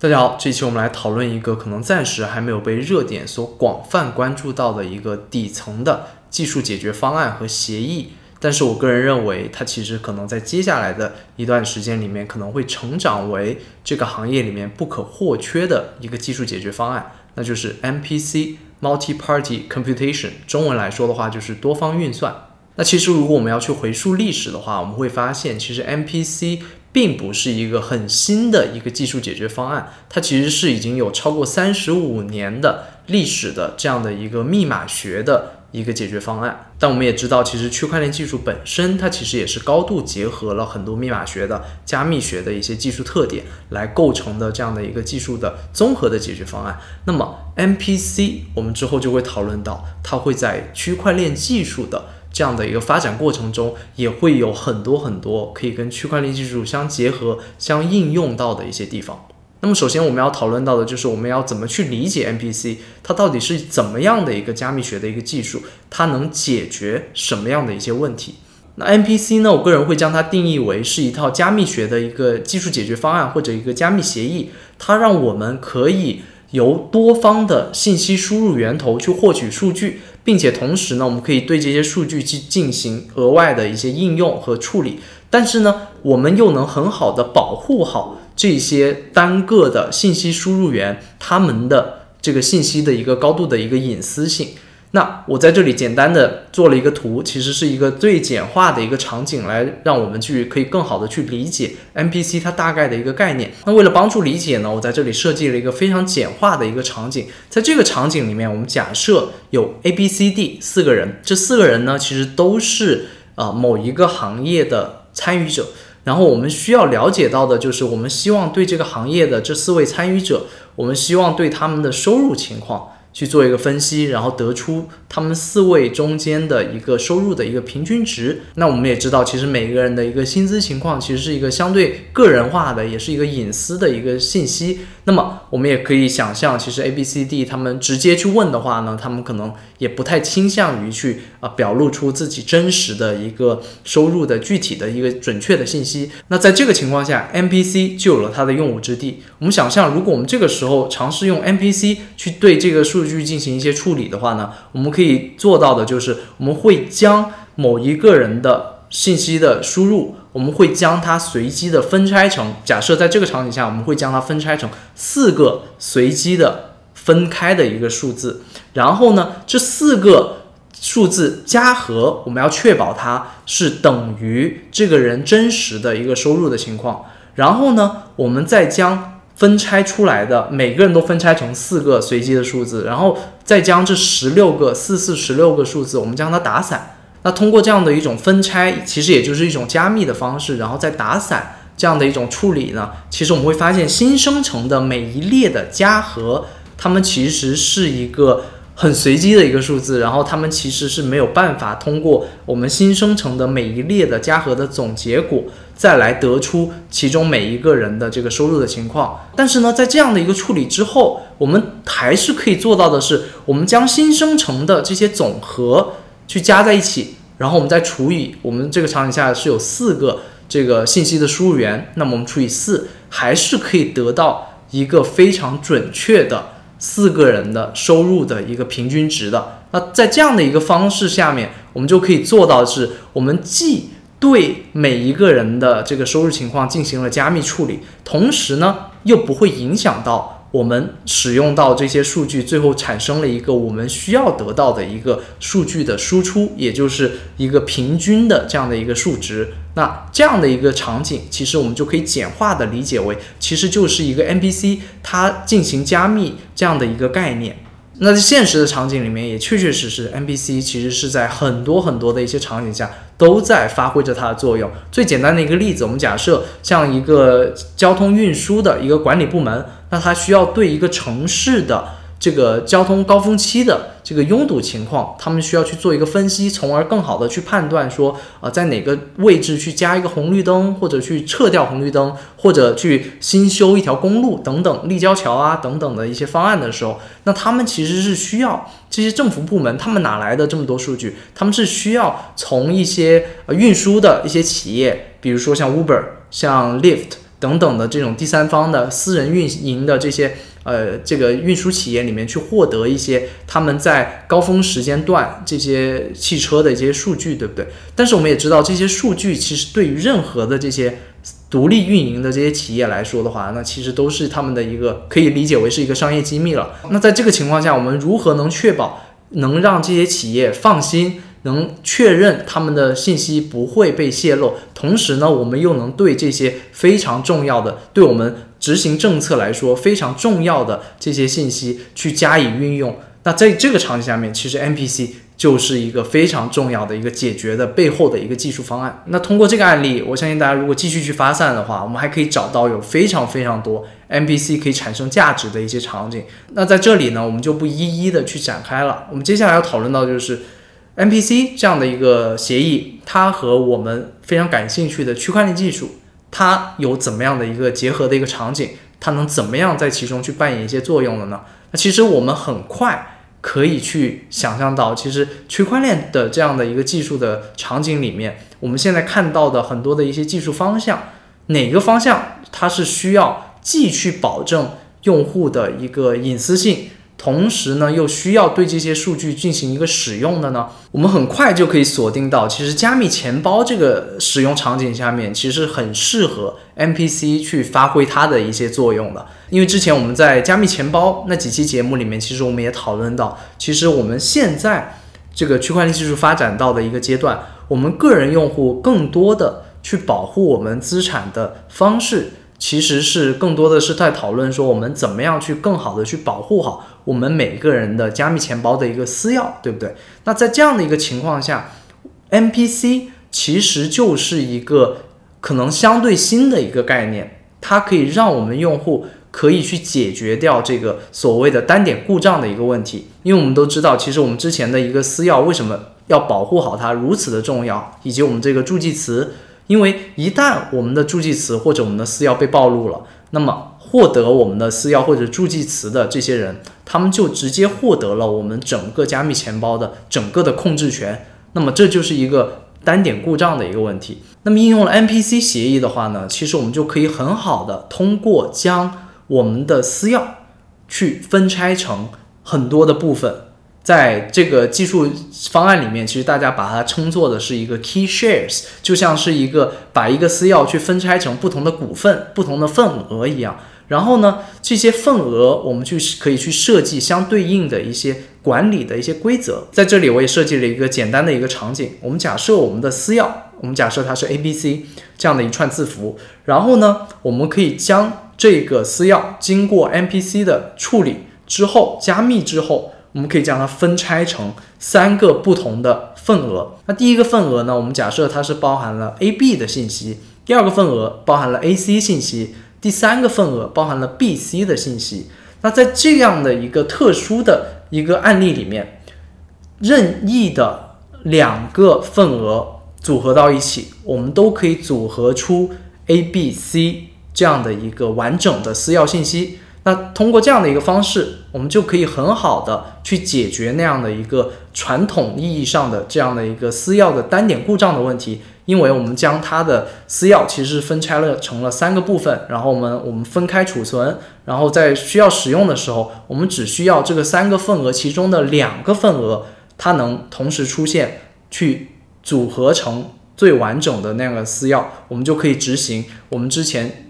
大家好，这期我们来讨论一个可能暂时还没有被热点所广泛关注到的一个底层的技术解决方案和协议。但是我个人认为，它其实可能在接下来的一段时间里面，可能会成长为这个行业里面不可或缺的一个技术解决方案，那就是 MPC（Multi-Party Computation）。中文来说的话，就是多方运算。那其实如果我们要去回溯历史的话，我们会发现，其实 MPC 并不是一个很新的一个技术解决方案，它其实是已经有超过三十五年的历史的这样的一个密码学的。一个解决方案，但我们也知道，其实区块链技术本身它其实也是高度结合了很多密码学的加密学的一些技术特点来构成的这样的一个技术的综合的解决方案。那么 MPC 我们之后就会讨论到，它会在区块链技术的这样的一个发展过程中，也会有很多很多可以跟区块链技术相结合、相应用到的一些地方。那么首先我们要讨论到的就是我们要怎么去理解 MPC，它到底是怎么样的一个加密学的一个技术，它能解决什么样的一些问题？那 MPC 呢，我个人会将它定义为是一套加密学的一个技术解决方案或者一个加密协议，它让我们可以由多方的信息输入源头去获取数据，并且同时呢，我们可以对这些数据去进行额外的一些应用和处理，但是呢，我们又能很好的保护好。这些单个的信息输入源，他们的这个信息的一个高度的一个隐私性。那我在这里简单的做了一个图，其实是一个最简化的一个场景，来让我们去可以更好的去理解 MPC 它大概的一个概念。那为了帮助理解呢，我在这里设计了一个非常简化的一个场景。在这个场景里面，我们假设有 A、B、C、D 四个人，这四个人呢，其实都是啊某一个行业的参与者。然后我们需要了解到的就是，我们希望对这个行业的这四位参与者，我们希望对他们的收入情况。去做一个分析，然后得出他们四位中间的一个收入的一个平均值。那我们也知道，其实每个人的一个薪资情况其实是一个相对个人化的，也是一个隐私的一个信息。那么我们也可以想象，其实 A、B、C、D 他们直接去问的话呢，他们可能也不太倾向于去啊表露出自己真实的一个收入的具体的一个准确的信息。那在这个情况下，NPC 就有了它的用武之地。我们想象，如果我们这个时候尝试用 NPC 去对这个数去进行一些处理的话呢，我们可以做到的就是，我们会将某一个人的信息的输入，我们会将它随机的分拆成，假设在这个场景下，我们会将它分拆成四个随机的分开的一个数字，然后呢，这四个数字加和，我们要确保它是等于这个人真实的一个收入的情况，然后呢，我们再将。分拆出来的每个人都分拆成四个随机的数字，然后再将这十六个四四十六个数字，我们将它打散。那通过这样的一种分拆，其实也就是一种加密的方式，然后再打散这样的一种处理呢，其实我们会发现新生成的每一列的加和，它们其实是一个。很随机的一个数字，然后它们其实是没有办法通过我们新生成的每一列的加和的总结果，再来得出其中每一个人的这个收入的情况。但是呢，在这样的一个处理之后，我们还是可以做到的是，我们将新生成的这些总和去加在一起，然后我们再除以我们这个场景下是有四个这个信息的输入源，那么我们除以四，还是可以得到一个非常准确的。四个人的收入的一个平均值的，那在这样的一个方式下面，我们就可以做到是，我们既对每一个人的这个收入情况进行了加密处理，同时呢，又不会影响到。我们使用到这些数据，最后产生了一个我们需要得到的一个数据的输出，也就是一个平均的这样的一个数值。那这样的一个场景，其实我们就可以简化的理解为，其实就是一个 NPC 它进行加密这样的一个概念。那在现实的场景里面，也确确实实，NPC 其实是在很多很多的一些场景下都在发挥着它的作用。最简单的一个例子，我们假设像一个交通运输的一个管理部门，那它需要对一个城市的。这个交通高峰期的这个拥堵情况，他们需要去做一个分析，从而更好的去判断说，啊，在哪个位置去加一个红绿灯，或者去撤掉红绿灯，或者去新修一条公路等等立交桥啊等等的一些方案的时候，那他们其实是需要这些政府部门，他们哪来的这么多数据？他们是需要从一些呃运输的一些企业，比如说像 Uber、像 Lyft。等等的这种第三方的私人运营的这些呃这个运输企业里面去获得一些他们在高峰时间段这些汽车的一些数据，对不对？但是我们也知道，这些数据其实对于任何的这些独立运营的这些企业来说的话，那其实都是他们的一个可以理解为是一个商业机密了。那在这个情况下，我们如何能确保能让这些企业放心？能确认他们的信息不会被泄露，同时呢，我们又能对这些非常重要的、对我们执行政策来说非常重要的这些信息去加以运用。那在这个场景下面，其实 NPC 就是一个非常重要的一个解决的背后的一个技术方案。那通过这个案例，我相信大家如果继续去发散的话，我们还可以找到有非常非常多 NPC 可以产生价值的一些场景。那在这里呢，我们就不一一的去展开了。我们接下来要讨论到就是。NPC 这样的一个协议，它和我们非常感兴趣的区块链技术，它有怎么样的一个结合的一个场景？它能怎么样在其中去扮演一些作用的呢？那其实我们很快可以去想象到，其实区块链的这样的一个技术的场景里面，我们现在看到的很多的一些技术方向，哪个方向它是需要既去保证用户的一个隐私性？同时呢，又需要对这些数据进行一个使用的呢，我们很快就可以锁定到，其实加密钱包这个使用场景下面，其实很适合 MPC 去发挥它的一些作用的。因为之前我们在加密钱包那几期节目里面，其实我们也讨论到，其实我们现在这个区块链技术发展到的一个阶段，我们个人用户更多的去保护我们资产的方式。其实是更多的是在讨论说，我们怎么样去更好的去保护好我们每个人的加密钱包的一个私钥，对不对？那在这样的一个情况下，MPC 其实就是一个可能相对新的一个概念，它可以让我们用户可以去解决掉这个所谓的单点故障的一个问题。因为我们都知道，其实我们之前的一个私钥为什么要保护好它如此的重要，以及我们这个助记词。因为一旦我们的助记词或者我们的私钥被暴露了，那么获得我们的私钥或者助记词的这些人，他们就直接获得了我们整个加密钱包的整个的控制权。那么这就是一个单点故障的一个问题。那么应用了 NPC 协议的话呢，其实我们就可以很好的通过将我们的私钥去分拆成很多的部分。在这个技术方案里面，其实大家把它称作的是一个 key shares，就像是一个把一个私钥去分拆成不同的股份、不同的份额一样。然后呢，这些份额我们去可以去设计相对应的一些管理的一些规则。在这里，我也设计了一个简单的一个场景。我们假设我们的私钥，我们假设它是 A B C 这样的一串字符。然后呢，我们可以将这个私钥经过 M P C 的处理之后，加密之后。我们可以将它分拆成三个不同的份额。那第一个份额呢？我们假设它是包含了 A、B 的信息；第二个份额包含了 A、C 信息；第三个份额包含了 B、C 的信息。那在这样的一个特殊的一个案例里面，任意的两个份额组合到一起，我们都可以组合出 A、B、C 这样的一个完整的私钥信息。那通过这样的一个方式，我们就可以很好的去解决那样的一个传统意义上的这样的一个私钥的单点故障的问题，因为我们将它的私钥其实分拆了成了三个部分，然后我们我们分开储存，然后在需要使用的时候，我们只需要这个三个份额其中的两个份额，它能同时出现，去组合成最完整的那个私钥，我们就可以执行我们之前。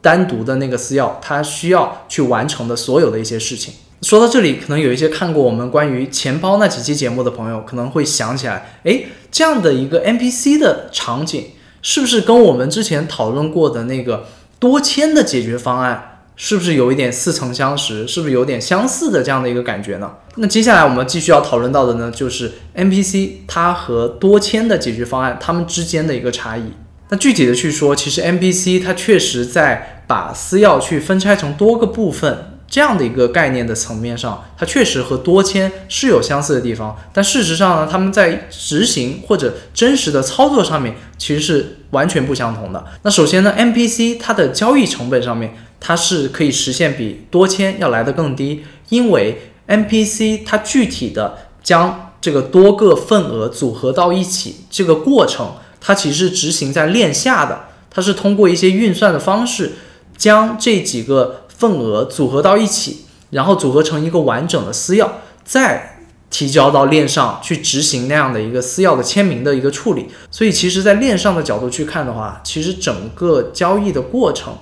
单独的那个私钥，它需要去完成的所有的一些事情。说到这里，可能有一些看过我们关于钱包那几期节目的朋友，可能会想起来，诶，这样的一个 NPC 的场景，是不是跟我们之前讨论过的那个多签的解决方案，是不是有一点似曾相识，是不是有点相似的这样的一个感觉呢？那接下来我们继续要讨论到的呢，就是 NPC 它和多签的解决方案它们之间的一个差异。那具体的去说，其实 NPC 它确实在把私钥去分拆成多个部分这样的一个概念的层面上，它确实和多签是有相似的地方。但事实上呢，他们在执行或者真实的操作上面其实是完全不相同的。那首先呢，MPC 它的交易成本上面，它是可以实现比多签要来的更低，因为 MPC 它具体的将这个多个份额组合到一起这个过程。它其实是执行在链下的，它是通过一些运算的方式，将这几个份额组合到一起，然后组合成一个完整的私钥，再提交到链上去执行那样的一个私钥的签名的一个处理。所以，其实，在链上的角度去看的话，其实整个交易的过程。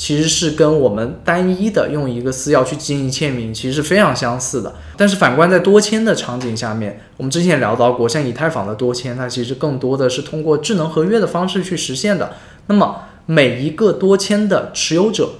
其实是跟我们单一的用一个私钥去进行签名，其实是非常相似的。但是反观在多签的场景下面，我们之前聊到过，像以太坊的多签，它其实更多的是通过智能合约的方式去实现的。那么每一个多签的持有者，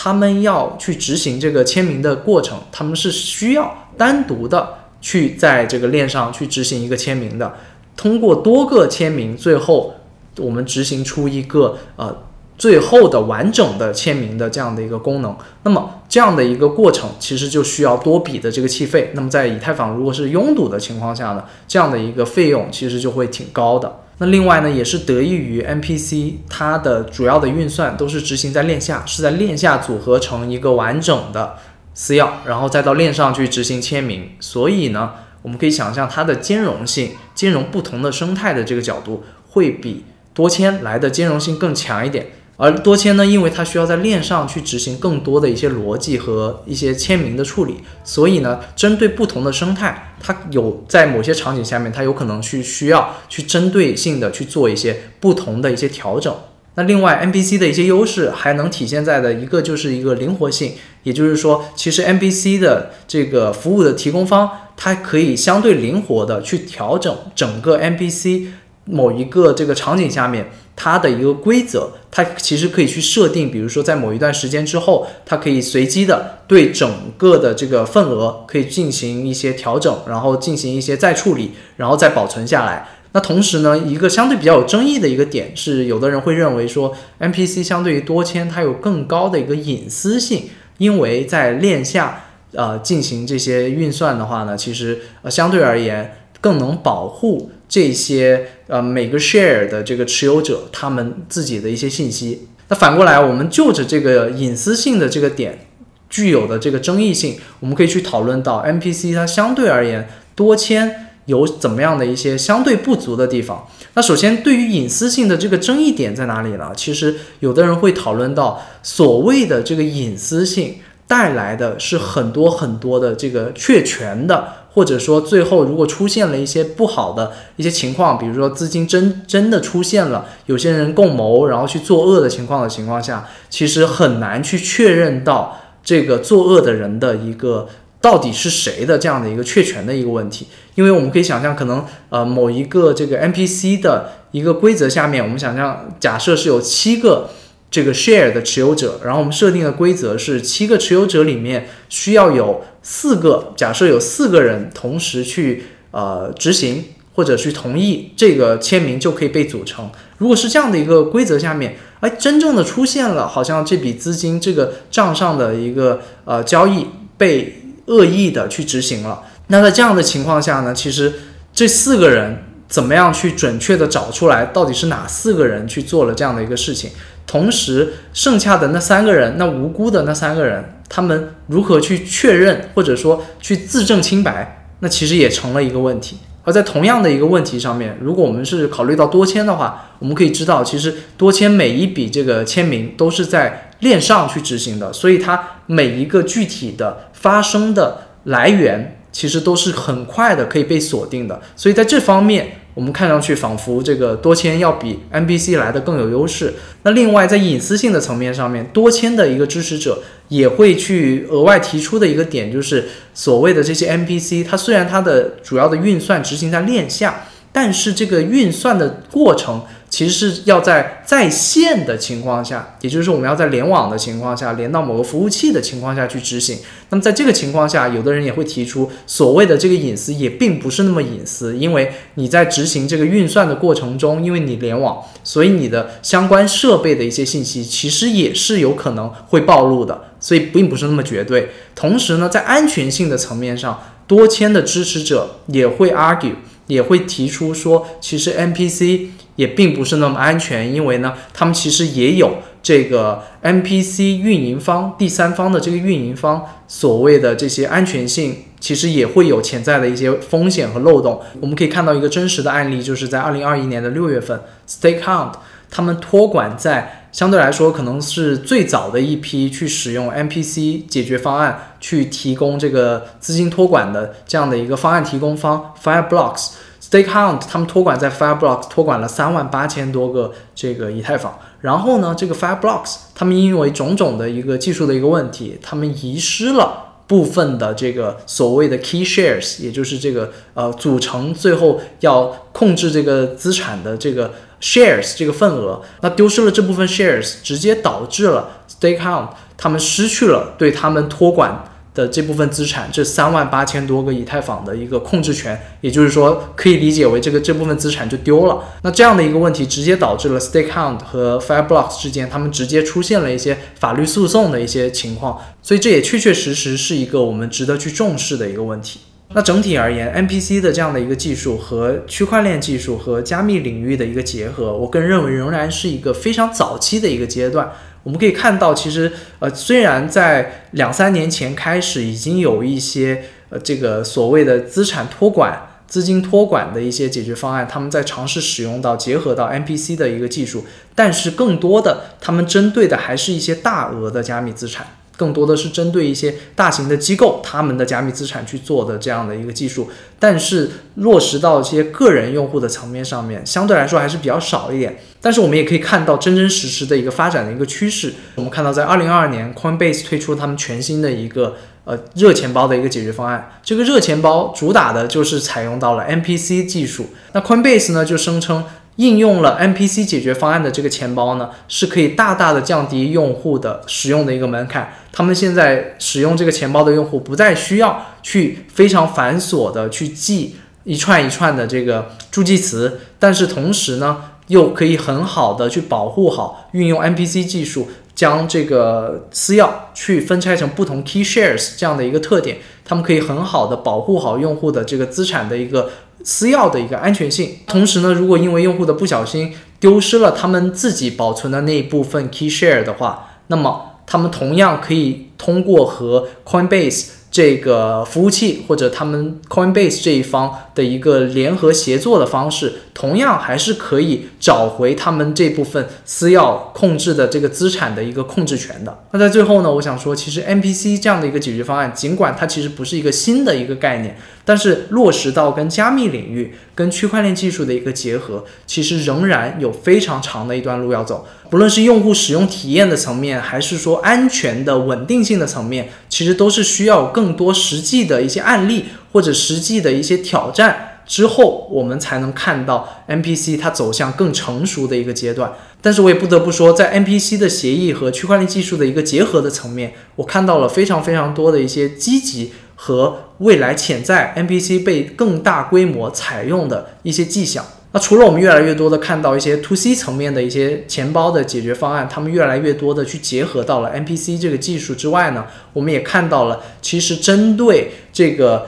他们要去执行这个签名的过程，他们是需要单独的去在这个链上去执行一个签名的。通过多个签名，最后我们执行出一个呃。最后的完整的签名的这样的一个功能，那么这样的一个过程其实就需要多笔的这个气费。那么在以太坊如果是拥堵的情况下呢，这样的一个费用其实就会挺高的。那另外呢，也是得益于 MPC 它的主要的运算都是执行在链下，是在链下组合成一个完整的私钥，然后再到链上去执行签名。所以呢，我们可以想象它的兼容性，兼容不同的生态的这个角度，会比多签来的兼容性更强一点。而多签呢，因为它需要在链上去执行更多的一些逻辑和一些签名的处理，所以呢，针对不同的生态，它有在某些场景下面，它有可能去需要去针对性的去做一些不同的一些调整。那另外，MPC 的一些优势还能体现在的一个就是一个灵活性，也就是说，其实 MPC 的这个服务的提供方，它可以相对灵活的去调整整个 MPC 某一个这个场景下面。它的一个规则，它其实可以去设定，比如说在某一段时间之后，它可以随机的对整个的这个份额可以进行一些调整，然后进行一些再处理，然后再保存下来。那同时呢，一个相对比较有争议的一个点是，有的人会认为说，MPC 相对于多签它有更高的一个隐私性，因为在链下呃进行这些运算的话呢，其实呃相对而言更能保护。这些呃每个 share 的这个持有者他们自己的一些信息，那反过来我们就着这个隐私性的这个点具有的这个争议性，我们可以去讨论到 MPC 它相对而言多签有怎么样的一些相对不足的地方。那首先对于隐私性的这个争议点在哪里呢？其实有的人会讨论到所谓的这个隐私性带来的是很多很多的这个确权的。或者说，最后如果出现了一些不好的一些情况，比如说资金真真的出现了有些人共谋，然后去作恶的情况的情况下，其实很难去确认到这个作恶的人的一个到底是谁的这样的一个确权的一个问题。因为我们可以想象，可能呃某一个这个 NPC 的一个规则下面，我们想象假设是有七个。这个 share 的持有者，然后我们设定的规则是七个持有者里面需要有四个，假设有四个人同时去呃执行或者去同意这个签名就可以被组成。如果是这样的一个规则下面，哎，真正的出现了，好像这笔资金这个账上的一个呃交易被恶意的去执行了，那在这样的情况下呢，其实这四个人怎么样去准确的找出来到底是哪四个人去做了这样的一个事情？同时，剩下的那三个人，那无辜的那三个人，他们如何去确认，或者说去自证清白，那其实也成了一个问题。而在同样的一个问题上面，如果我们是考虑到多签的话，我们可以知道，其实多签每一笔这个签名都是在链上去执行的，所以它每一个具体的发生的来源。其实都是很快的可以被锁定的，所以在这方面，我们看上去仿佛这个多签要比 MPC 来的更有优势。那另外在隐私性的层面上面，多签的一个支持者也会去额外提出的一个点，就是所谓的这些 MPC，它虽然它的主要的运算执行在链下，但是这个运算的过程。其实是要在在线的情况下，也就是我们要在联网的情况下，连到某个服务器的情况下去执行。那么在这个情况下，有的人也会提出所谓的这个隐私也并不是那么隐私，因为你在执行这个运算的过程中，因为你联网，所以你的相关设备的一些信息其实也是有可能会暴露的，所以并不是那么绝对。同时呢，在安全性的层面上，多签的支持者也会 argue，也会提出说，其实 NPC。也并不是那么安全，因为呢，他们其实也有这个 NPC 运营方、第三方的这个运营方所谓的这些安全性，其实也会有潜在的一些风险和漏洞。我们可以看到一个真实的案例，就是在二零二一年的六月份，Stakehound 他们托管在相对来说可能是最早的一批去使用 MPC 解决方案去提供这个资金托管的这样的一个方案提供方 Fireblocks。Stakehound 他们托管在 Fireblocks 托管了三万八千多个这个以太坊，然后呢，这个 Fireblocks 他们因为种种的一个技术的一个问题，他们遗失了部分的这个所谓的 key shares，也就是这个呃组成最后要控制这个资产的这个 shares 这个份额，那丢失了这部分 shares，直接导致了 Stakehound 他们失去了对他们托管。的这部分资产，这三万八千多个以太坊的一个控制权，也就是说，可以理解为这个这部分资产就丢了。那这样的一个问题，直接导致了 Stakehound 和 Fireblocks 之间，他们直接出现了一些法律诉讼的一些情况。所以这也确确实实是一个我们值得去重视的一个问题。那整体而言，MPC 的这样的一个技术和区块链技术和加密领域的一个结合，我个人认为仍然是一个非常早期的一个阶段。我们可以看到，其实呃，虽然在两三年前开始已经有一些呃这个所谓的资产托管、资金托管的一些解决方案，他们在尝试使用到结合到 MPC 的一个技术，但是更多的他们针对的还是一些大额的加密资产。更多的是针对一些大型的机构，他们的加密资产去做的这样的一个技术，但是落实到一些个人用户的层面上面，相对来说还是比较少一点。但是我们也可以看到真真实实的一个发展的一个趋势。我们看到，在二零二二年，Coinbase 推出了他们全新的一个呃热钱包的一个解决方案。这个热钱包主打的就是采用到了 MPC 技术。那 Coinbase 呢就声称。应用了 MPC 解决方案的这个钱包呢，是可以大大的降低用户的使用的一个门槛。他们现在使用这个钱包的用户不再需要去非常繁琐的去记一串一串的这个助记词，但是同时呢，又可以很好的去保护好，运用 MPC 技术将这个私钥去分拆成不同 key shares 这样的一个特点，他们可以很好的保护好用户的这个资产的一个。私钥的一个安全性，同时呢，如果因为用户的不小心丢失了他们自己保存的那一部分 key share 的话，那么他们同样可以通过和 Coinbase。这个服务器或者他们 Coinbase 这一方的一个联合协作的方式，同样还是可以找回他们这部分私钥控制的这个资产的一个控制权的。那在最后呢，我想说，其实 MPC 这样的一个解决方案，尽管它其实不是一个新的一个概念，但是落实到跟加密领域、跟区块链技术的一个结合，其实仍然有非常长的一段路要走。不论是用户使用体验的层面，还是说安全的稳定性的层面，其实都是需要更多实际的一些案例或者实际的一些挑战之后，我们才能看到 MPC 它走向更成熟的一个阶段。但是我也不得不说，在 MPC 的协议和区块链技术的一个结合的层面，我看到了非常非常多的一些积极和未来潜在 MPC 被更大规模采用的一些迹象。那除了我们越来越多的看到一些 to C 层面的一些钱包的解决方案，他们越来越多的去结合到了 MPC 这个技术之外呢，我们也看到了，其实针对这个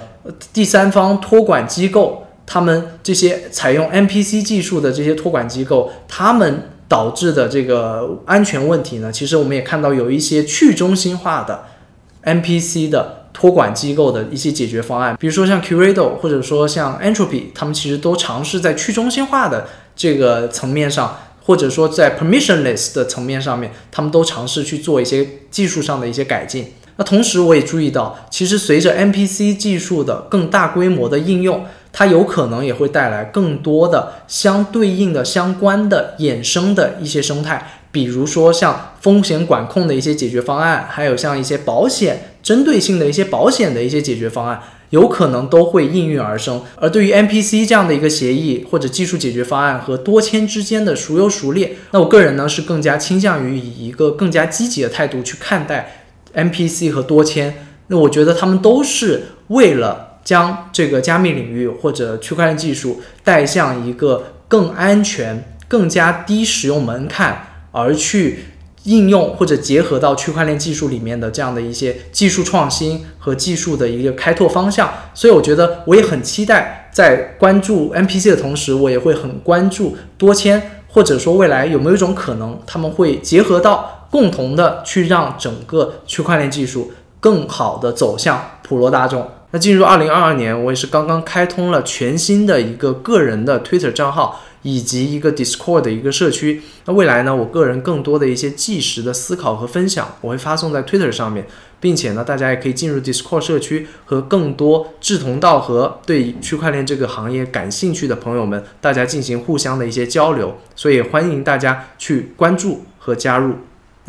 第三方托管机构，他们这些采用 MPC 技术的这些托管机构，他们导致的这个安全问题呢，其实我们也看到有一些去中心化的 MPC 的。托管机构的一些解决方案，比如说像 Curado 或者说像 Entropy，他们其实都尝试在去中心化的这个层面上，或者说在 permissionless 的层面上面，他们都尝试去做一些技术上的一些改进。那同时我也注意到，其实随着 MPC 技术的更大规模的应用，它有可能也会带来更多的相对应的相关的衍生的一些生态。比如说像风险管控的一些解决方案，还有像一些保险针对性的一些保险的一些解决方案，有可能都会应运而生。而对于 MPC 这样的一个协议或者技术解决方案和多签之间的孰优孰劣，那我个人呢是更加倾向于以一个更加积极的态度去看待 MPC 和多签。那我觉得他们都是为了将这个加密领域或者区块链技术带向一个更安全、更加低使用门槛。而去应用或者结合到区块链技术里面的这样的一些技术创新和技术的一个开拓方向，所以我觉得我也很期待在关注 MPC 的同时，我也会很关注多签，或者说未来有没有一种可能，他们会结合到共同的去让整个区块链技术更好的走向普罗大众。那进入二零二二年，我也是刚刚开通了全新的一个个人的 Twitter 账号，以及一个 Discord 的一个社区。那未来呢，我个人更多的一些即时的思考和分享，我会发送在 Twitter 上面，并且呢，大家也可以进入 Discord 社区，和更多志同道合、对区块链这个行业感兴趣的朋友们，大家进行互相的一些交流。所以欢迎大家去关注和加入。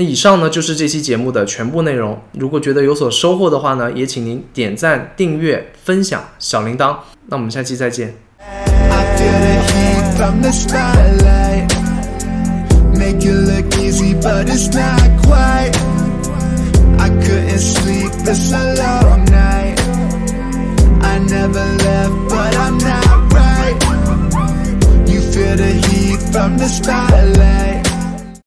以上呢就是这期节目的全部内容。如果觉得有所收获的话呢，也请您点赞、订阅、分享小铃铛。那我们下期再见。From the spotlight.